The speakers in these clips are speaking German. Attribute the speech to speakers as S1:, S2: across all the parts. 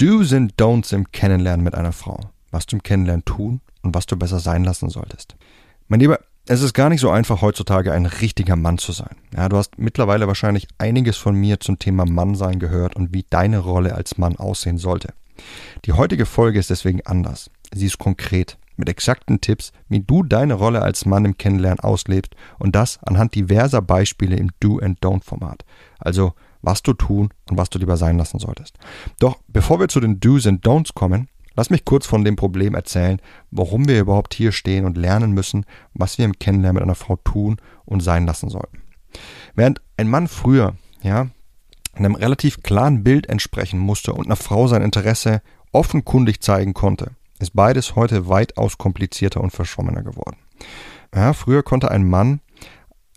S1: Do's and Don'ts im Kennenlernen mit einer Frau. Was du im Kennenlernen tun und was du besser sein lassen solltest. Mein Lieber, es ist gar nicht so einfach heutzutage ein richtiger Mann zu sein. Ja, du hast mittlerweile wahrscheinlich einiges von mir zum Thema Mannsein gehört und wie deine Rolle als Mann aussehen sollte. Die heutige Folge ist deswegen anders. Sie ist konkret, mit exakten Tipps, wie du deine Rolle als Mann im Kennenlernen auslebst und das anhand diverser Beispiele im Do and Don't Format. Also was du tun und was du lieber sein lassen solltest. Doch bevor wir zu den Do's and Don'ts kommen, lass mich kurz von dem Problem erzählen, warum wir überhaupt hier stehen und lernen müssen, was wir im Kennenlernen mit einer Frau tun und sein lassen sollten. Während ein Mann früher, ja, einem relativ klaren Bild entsprechen musste und einer Frau sein Interesse offenkundig zeigen konnte, ist beides heute weitaus komplizierter und verschwommener geworden. Ja, früher konnte ein Mann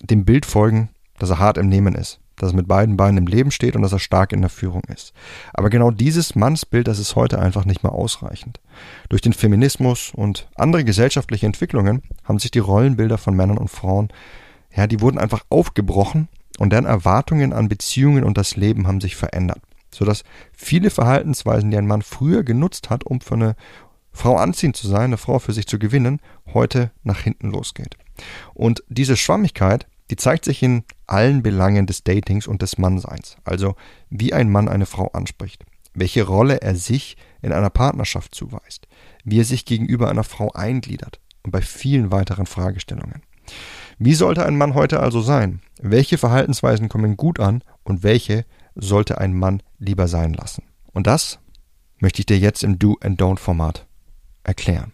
S1: dem Bild folgen, dass er hart im Nehmen ist, dass er mit beiden Beinen im Leben steht und dass er stark in der Führung ist. Aber genau dieses Mannsbild, das ist heute einfach nicht mehr ausreichend. Durch den Feminismus und andere gesellschaftliche Entwicklungen haben sich die Rollenbilder von Männern und Frauen, ja, die wurden einfach aufgebrochen und deren Erwartungen an Beziehungen und das Leben haben sich verändert, sodass viele Verhaltensweisen, die ein Mann früher genutzt hat, um für eine Frau anziehend zu sein, eine Frau für sich zu gewinnen, heute nach hinten losgeht. Und diese Schwammigkeit, die zeigt sich in allen Belangen des Datings und des Mannseins, also wie ein Mann eine Frau anspricht, welche Rolle er sich in einer Partnerschaft zuweist, wie er sich gegenüber einer Frau eingliedert und bei vielen weiteren Fragestellungen. Wie sollte ein Mann heute also sein? Welche Verhaltensweisen kommen gut an und welche sollte ein Mann lieber sein lassen? Und das möchte ich dir jetzt im Do and Don't Format erklären.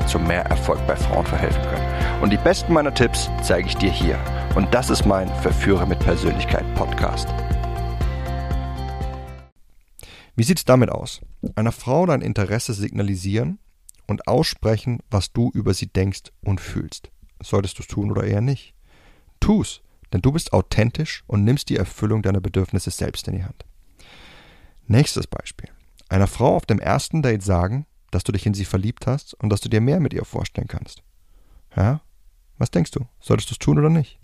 S2: zu mehr Erfolg bei Frauen verhelfen können. Und die besten meiner Tipps zeige ich dir hier. Und das ist mein Verführer mit Persönlichkeit Podcast.
S1: Wie sieht es damit aus? Einer Frau dein Interesse signalisieren und aussprechen, was du über sie denkst und fühlst. Solltest du es tun oder eher nicht? Tu's, denn du bist authentisch und nimmst die Erfüllung deiner Bedürfnisse selbst in die Hand. Nächstes Beispiel. Einer Frau auf dem ersten Date sagen, dass du dich in sie verliebt hast und dass du dir mehr mit ihr vorstellen kannst. Ja? Was denkst du? Solltest du es tun oder nicht?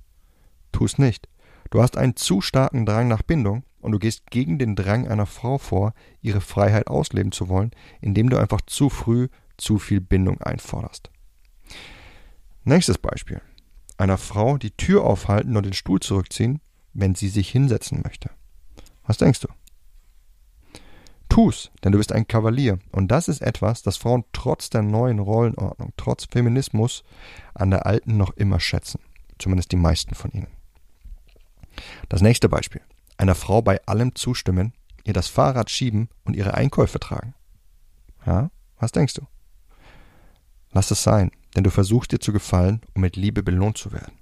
S1: Tu es nicht. Du hast einen zu starken Drang nach Bindung und du gehst gegen den Drang einer Frau vor, ihre Freiheit ausleben zu wollen, indem du einfach zu früh zu viel Bindung einforderst. Nächstes Beispiel. Einer Frau die Tür aufhalten und den Stuhl zurückziehen, wenn sie sich hinsetzen möchte. Was denkst du? Tu's, denn du bist ein Kavalier. Und das ist etwas, das Frauen trotz der neuen Rollenordnung, trotz Feminismus an der alten noch immer schätzen. Zumindest die meisten von ihnen. Das nächste Beispiel. Einer Frau bei allem zustimmen, ihr das Fahrrad schieben und ihre Einkäufe tragen. Ja, was denkst du? Lass es sein, denn du versuchst dir zu gefallen, um mit Liebe belohnt zu werden.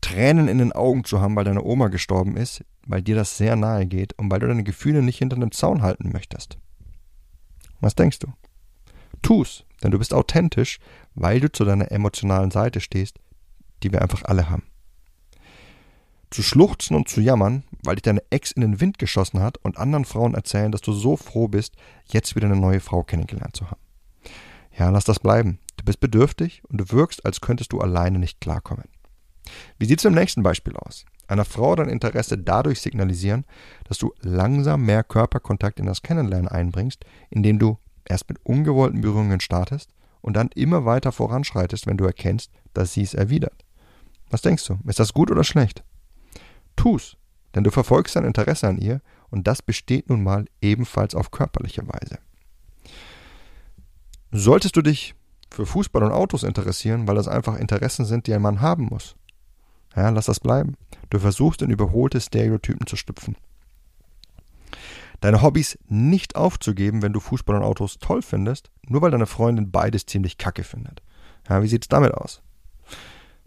S1: Tränen in den Augen zu haben, weil deine Oma gestorben ist, weil dir das sehr nahe geht und weil du deine Gefühle nicht hinter einem Zaun halten möchtest. Was denkst du? Tu's, denn du bist authentisch, weil du zu deiner emotionalen Seite stehst, die wir einfach alle haben. Zu schluchzen und zu jammern, weil dich deine Ex in den Wind geschossen hat und anderen Frauen erzählen, dass du so froh bist, jetzt wieder eine neue Frau kennengelernt zu haben. Ja, lass das bleiben. Du bist bedürftig und du wirkst, als könntest du alleine nicht klarkommen. Wie sieht es im nächsten Beispiel aus? Einer Frau dein Interesse dadurch signalisieren, dass du langsam mehr Körperkontakt in das Kennenlernen einbringst, indem du erst mit ungewollten Berührungen startest und dann immer weiter voranschreitest, wenn du erkennst, dass sie es erwidert. Was denkst du? Ist das gut oder schlecht? Tu's, denn du verfolgst dein Interesse an ihr und das besteht nun mal ebenfalls auf körperliche Weise. Solltest du dich für Fußball und Autos interessieren, weil das einfach Interessen sind, die ein Mann haben muss, ja, lass das bleiben. Du versuchst in überholte Stereotypen zu stüpfen. Deine Hobbys nicht aufzugeben, wenn du Fußball und Autos toll findest, nur weil deine Freundin beides ziemlich kacke findet. Ja, wie sieht's damit aus?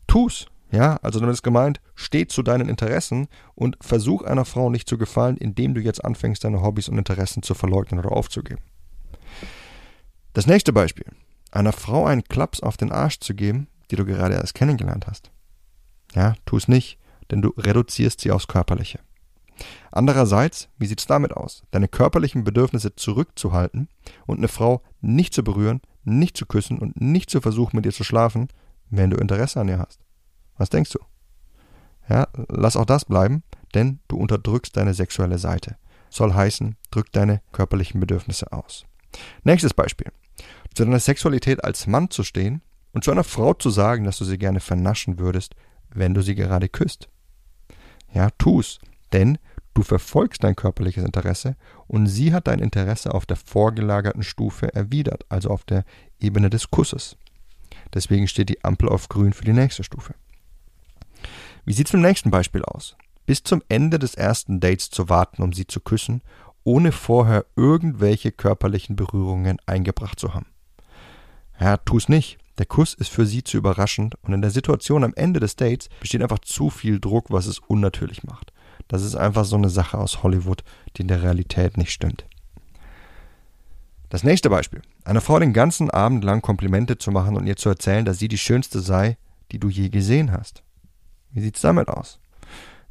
S1: Tu's, Ja, also damit ist gemeint, steh zu deinen Interessen und versuch einer Frau nicht zu gefallen, indem du jetzt anfängst, deine Hobbys und Interessen zu verleugnen oder aufzugeben. Das nächste Beispiel. Einer Frau einen Klaps auf den Arsch zu geben, die du gerade erst kennengelernt hast. Ja, tu es nicht, denn du reduzierst sie aufs Körperliche. Andererseits, wie sieht's damit aus? Deine körperlichen Bedürfnisse zurückzuhalten und eine Frau nicht zu berühren, nicht zu küssen und nicht zu versuchen, mit ihr zu schlafen, wenn du Interesse an ihr hast. Was denkst du? Ja, lass auch das bleiben, denn du unterdrückst deine sexuelle Seite. Soll heißen, drück deine körperlichen Bedürfnisse aus. Nächstes Beispiel. Zu deiner Sexualität als Mann zu stehen und zu einer Frau zu sagen, dass du sie gerne vernaschen würdest, wenn du sie gerade küsst. Ja, tu's, denn du verfolgst dein körperliches Interesse und sie hat dein Interesse auf der vorgelagerten Stufe erwidert, also auf der Ebene des Kusses. Deswegen steht die Ampel auf grün für die nächste Stufe. Wie sieht's mit dem nächsten Beispiel aus? Bis zum Ende des ersten Dates zu warten, um sie zu küssen, ohne vorher irgendwelche körperlichen Berührungen eingebracht zu haben. Ja, tu's nicht. Der Kuss ist für sie zu überraschend und in der Situation am Ende des Dates besteht einfach zu viel Druck, was es unnatürlich macht. Das ist einfach so eine Sache aus Hollywood, die in der Realität nicht stimmt. Das nächste Beispiel. Einer Frau den ganzen Abend lang Komplimente zu machen und ihr zu erzählen, dass sie die schönste sei, die du je gesehen hast. Wie sieht's damit aus?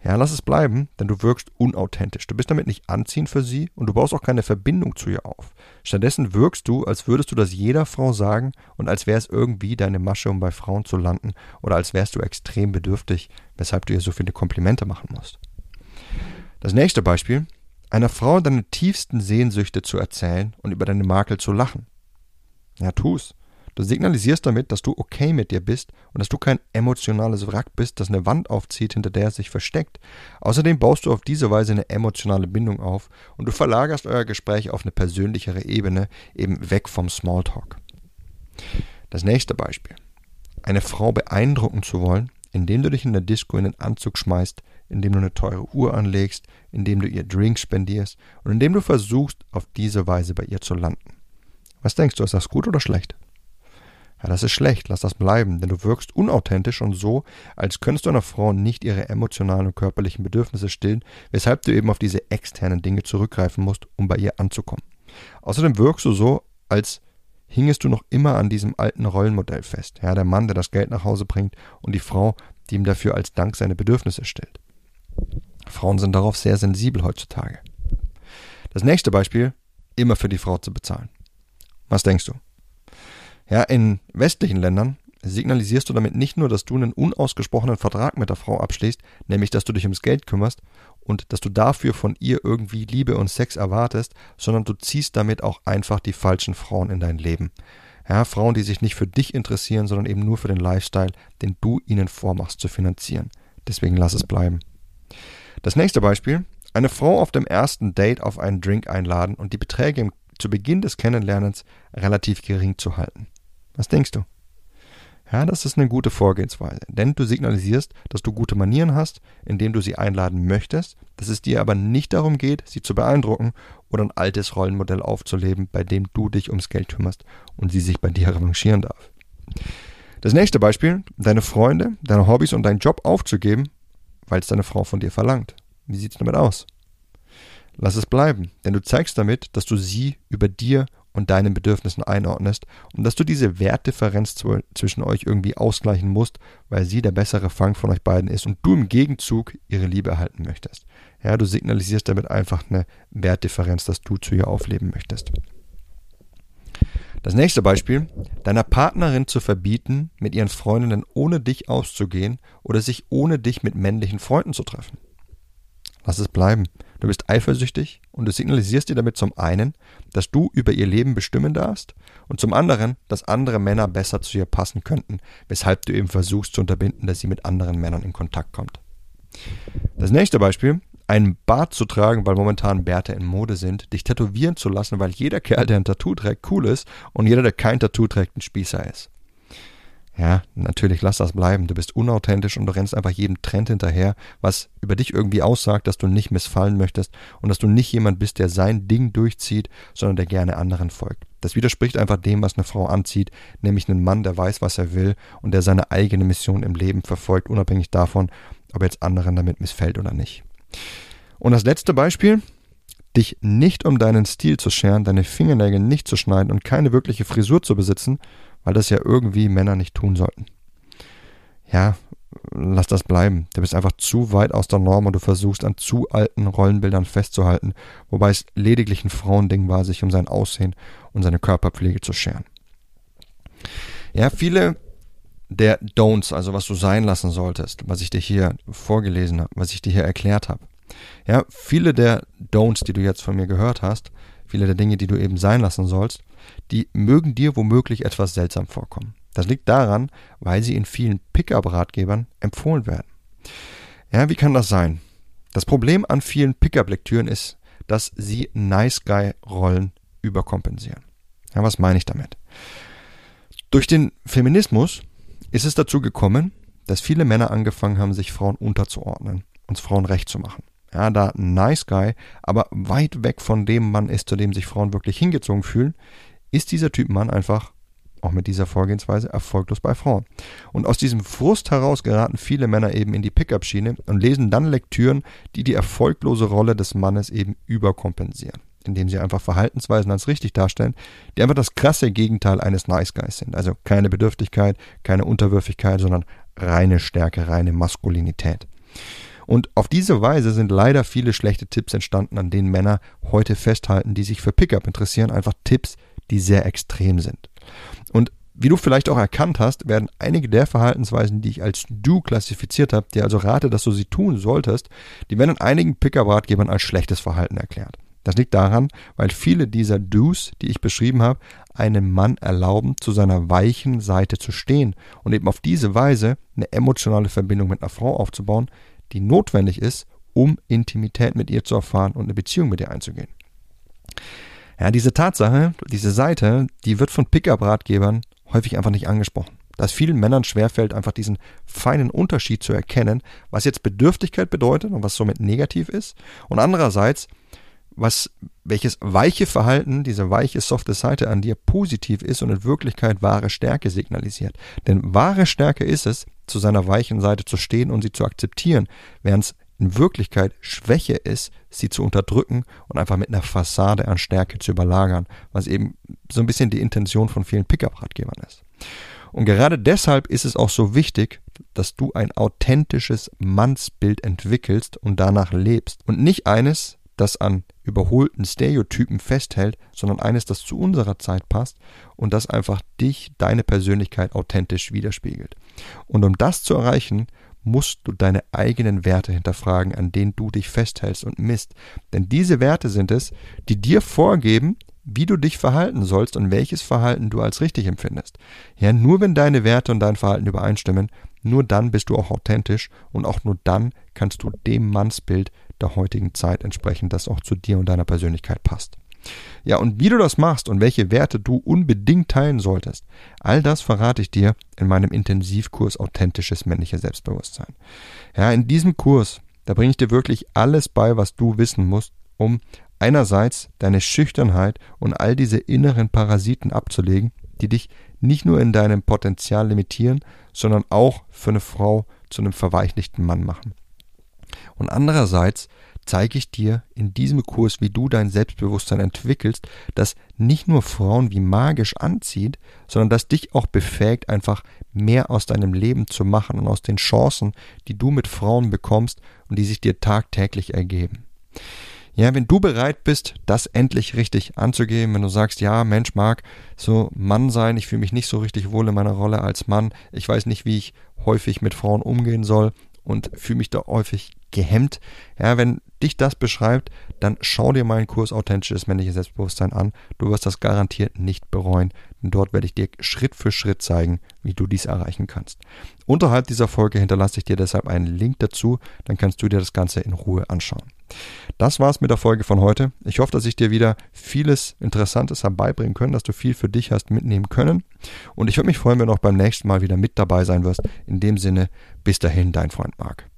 S1: Ja, lass es bleiben, denn du wirkst unauthentisch. Du bist damit nicht anziehend für sie und du baust auch keine Verbindung zu ihr auf. Stattdessen wirkst du, als würdest du das jeder Frau sagen und als wäre es irgendwie deine Masche, um bei Frauen zu landen oder als wärst du extrem bedürftig, weshalb du ihr so viele Komplimente machen musst. Das nächste Beispiel. Einer Frau deine tiefsten Sehnsüchte zu erzählen und über deine Makel zu lachen. Ja, tu's. Du signalisierst damit, dass du okay mit dir bist und dass du kein emotionales Wrack bist, das eine Wand aufzieht, hinter der es sich versteckt. Außerdem baust du auf diese Weise eine emotionale Bindung auf und du verlagerst euer Gespräch auf eine persönlichere Ebene, eben weg vom Smalltalk. Das nächste Beispiel. Eine Frau beeindrucken zu wollen, indem du dich in der Disco in den Anzug schmeißt, indem du eine teure Uhr anlegst, indem du ihr Drinks spendierst und indem du versuchst, auf diese Weise bei ihr zu landen. Was denkst du, ist das gut oder schlecht? Ja, das ist schlecht, lass das bleiben, denn du wirkst unauthentisch und so, als könntest du einer Frau nicht ihre emotionalen und körperlichen Bedürfnisse stillen, weshalb du eben auf diese externen Dinge zurückgreifen musst, um bei ihr anzukommen. Außerdem wirkst du so, als hingest du noch immer an diesem alten Rollenmodell fest. Ja, der Mann, der das Geld nach Hause bringt und die Frau, die ihm dafür als Dank seine Bedürfnisse stellt. Frauen sind darauf sehr sensibel heutzutage. Das nächste Beispiel, immer für die Frau zu bezahlen. Was denkst du? Ja, in westlichen Ländern signalisierst du damit nicht nur, dass du einen unausgesprochenen Vertrag mit der Frau abschließt, nämlich dass du dich ums Geld kümmerst und dass du dafür von ihr irgendwie Liebe und Sex erwartest, sondern du ziehst damit auch einfach die falschen Frauen in dein Leben. Ja, Frauen, die sich nicht für dich interessieren, sondern eben nur für den Lifestyle, den du ihnen vormachst zu finanzieren. Deswegen lass es bleiben. Das nächste Beispiel. Eine Frau auf dem ersten Date auf einen Drink einladen und die Beträge zu Beginn des Kennenlernens relativ gering zu halten. Was denkst du? Ja, das ist eine gute Vorgehensweise, denn du signalisierst, dass du gute Manieren hast, indem du sie einladen möchtest, dass es dir aber nicht darum geht, sie zu beeindrucken oder ein altes Rollenmodell aufzuleben, bei dem du dich ums Geld kümmerst und sie sich bei dir revanchieren darf. Das nächste Beispiel, deine Freunde, deine Hobbys und deinen Job aufzugeben, weil es deine Frau von dir verlangt. Wie sieht es damit aus? Lass es bleiben, denn du zeigst damit, dass du sie über dir und deinen Bedürfnissen einordnest und dass du diese Wertdifferenz zwischen euch irgendwie ausgleichen musst, weil sie der bessere Fang von euch beiden ist und du im Gegenzug ihre Liebe erhalten möchtest. Ja, du signalisierst damit einfach eine Wertdifferenz, dass du zu ihr aufleben möchtest. Das nächste Beispiel, deiner Partnerin zu verbieten, mit ihren Freundinnen ohne dich auszugehen oder sich ohne dich mit männlichen Freunden zu treffen. Lass es bleiben. Du bist eifersüchtig und du signalisierst dir damit zum einen, dass du über ihr Leben bestimmen darfst und zum anderen, dass andere Männer besser zu ihr passen könnten, weshalb du eben versuchst zu unterbinden, dass sie mit anderen Männern in Kontakt kommt. Das nächste Beispiel, einen Bart zu tragen, weil momentan Bärte in Mode sind, dich tätowieren zu lassen, weil jeder Kerl, der ein Tattoo trägt, cool ist und jeder, der kein Tattoo trägt, ein Spießer ist. Ja, natürlich lass das bleiben. Du bist unauthentisch und du rennst einfach jedem Trend hinterher, was über dich irgendwie aussagt, dass du nicht missfallen möchtest und dass du nicht jemand bist, der sein Ding durchzieht, sondern der gerne anderen folgt. Das widerspricht einfach dem, was eine Frau anzieht, nämlich einen Mann, der weiß, was er will und der seine eigene Mission im Leben verfolgt, unabhängig davon, ob jetzt anderen damit missfällt oder nicht. Und das letzte Beispiel, dich nicht um deinen Stil zu scheren, deine Fingernägel nicht zu schneiden und keine wirkliche Frisur zu besitzen, weil das ja irgendwie Männer nicht tun sollten. Ja, lass das bleiben. Du bist einfach zu weit aus der Norm und du versuchst an zu alten Rollenbildern festzuhalten, wobei es lediglich ein Frauending war, sich um sein Aussehen und seine Körperpflege zu scheren. Ja, viele der Don'ts, also was du sein lassen solltest, was ich dir hier vorgelesen habe, was ich dir hier erklärt habe. Ja, viele der Don'ts, die du jetzt von mir gehört hast, viele der Dinge, die du eben sein lassen sollst, die mögen dir womöglich etwas seltsam vorkommen. Das liegt daran, weil sie in vielen Pickup-Ratgebern empfohlen werden. Ja, wie kann das sein? Das Problem an vielen Pickup-Lektüren ist, dass sie Nice Guy-Rollen überkompensieren. Ja, was meine ich damit? Durch den Feminismus ist es dazu gekommen, dass viele Männer angefangen haben, sich Frauen unterzuordnen, uns Frauen recht zu machen. Ja, da Nice Guy, aber weit weg von dem Mann ist, zu dem sich Frauen wirklich hingezogen fühlen, ist dieser Typ Mann einfach auch mit dieser Vorgehensweise erfolglos bei Frauen. Und aus diesem Frust heraus geraten viele Männer eben in die Pickup-Schiene und lesen dann Lektüren, die die erfolglose Rolle des Mannes eben überkompensieren, indem sie einfach Verhaltensweisen als richtig darstellen, die einfach das krasse Gegenteil eines Nice Guys sind. Also keine Bedürftigkeit, keine Unterwürfigkeit, sondern reine Stärke, reine Maskulinität. Und auf diese Weise sind leider viele schlechte Tipps entstanden, an denen Männer heute festhalten, die sich für Pickup interessieren, einfach Tipps, die sehr extrem sind. Und wie du vielleicht auch erkannt hast, werden einige der Verhaltensweisen, die ich als du klassifiziert habe, dir also rate, dass du sie tun solltest, die werden in einigen Pickup-Ratgebern als schlechtes Verhalten erklärt. Das liegt daran, weil viele dieser Do's, die ich beschrieben habe, einem Mann erlauben, zu seiner weichen Seite zu stehen und eben auf diese Weise eine emotionale Verbindung mit einer Frau aufzubauen, die notwendig ist, um Intimität mit ihr zu erfahren und eine Beziehung mit ihr einzugehen. Ja, diese Tatsache, diese Seite, die wird von Pickup-Ratgebern häufig einfach nicht angesprochen. Da es vielen Männern schwerfällt, einfach diesen feinen Unterschied zu erkennen, was jetzt Bedürftigkeit bedeutet und was somit negativ ist. Und andererseits, was, welches weiche Verhalten, diese weiche, softe Seite an dir positiv ist und in Wirklichkeit wahre Stärke signalisiert. Denn wahre Stärke ist es, zu seiner weichen Seite zu stehen und sie zu akzeptieren, während es in Wirklichkeit Schwäche ist, sie zu unterdrücken und einfach mit einer Fassade an Stärke zu überlagern, was eben so ein bisschen die Intention von vielen Pickup-Ratgebern ist. Und gerade deshalb ist es auch so wichtig, dass du ein authentisches Mannsbild entwickelst und danach lebst und nicht eines, das an überholten Stereotypen festhält, sondern eines, das zu unserer Zeit passt und das einfach dich, deine Persönlichkeit authentisch widerspiegelt. Und um das zu erreichen, musst du deine eigenen Werte hinterfragen, an denen du dich festhältst und misst. Denn diese Werte sind es, die dir vorgeben, wie du dich verhalten sollst und welches Verhalten du als richtig empfindest. Ja, nur wenn deine Werte und dein Verhalten übereinstimmen, nur dann bist du auch authentisch und auch nur dann kannst du dem Mannsbild der heutigen Zeit entsprechen, das auch zu dir und deiner Persönlichkeit passt. Ja, und wie du das machst und welche Werte du unbedingt teilen solltest, all das verrate ich dir in meinem Intensivkurs Authentisches männliches Selbstbewusstsein. Ja, in diesem Kurs, da bringe ich dir wirklich alles bei, was du wissen musst, um einerseits deine Schüchternheit und all diese inneren Parasiten abzulegen, die dich nicht nur in deinem Potenzial limitieren, sondern auch für eine Frau zu einem verweichlichten Mann machen. Und andererseits zeige ich dir in diesem Kurs, wie du dein Selbstbewusstsein entwickelst, das nicht nur Frauen wie magisch anzieht, sondern das dich auch befähigt, einfach mehr aus deinem Leben zu machen und aus den Chancen, die du mit Frauen bekommst und die sich dir tagtäglich ergeben. Ja, wenn du bereit bist, das endlich richtig anzugehen, wenn du sagst, ja, Mensch, mag so Mann sein, ich fühle mich nicht so richtig wohl in meiner Rolle als Mann, ich weiß nicht, wie ich häufig mit Frauen umgehen soll und fühle mich da häufig gehemmt. Ja, wenn dich das beschreibt, dann schau dir meinen Kurs Authentisches männliches Selbstbewusstsein an. Du wirst das garantiert nicht bereuen, denn dort werde ich dir Schritt für Schritt zeigen, wie du dies erreichen kannst. Unterhalb dieser Folge hinterlasse ich dir deshalb einen Link dazu, dann kannst du dir das Ganze in Ruhe anschauen. Das war's mit der Folge von heute. Ich hoffe, dass ich dir wieder vieles Interessantes herbeibringen können, dass du viel für dich hast mitnehmen können. Und ich würde mich freuen, wenn du auch beim nächsten Mal wieder mit dabei sein wirst. In dem Sinne, bis dahin, dein Freund Marc.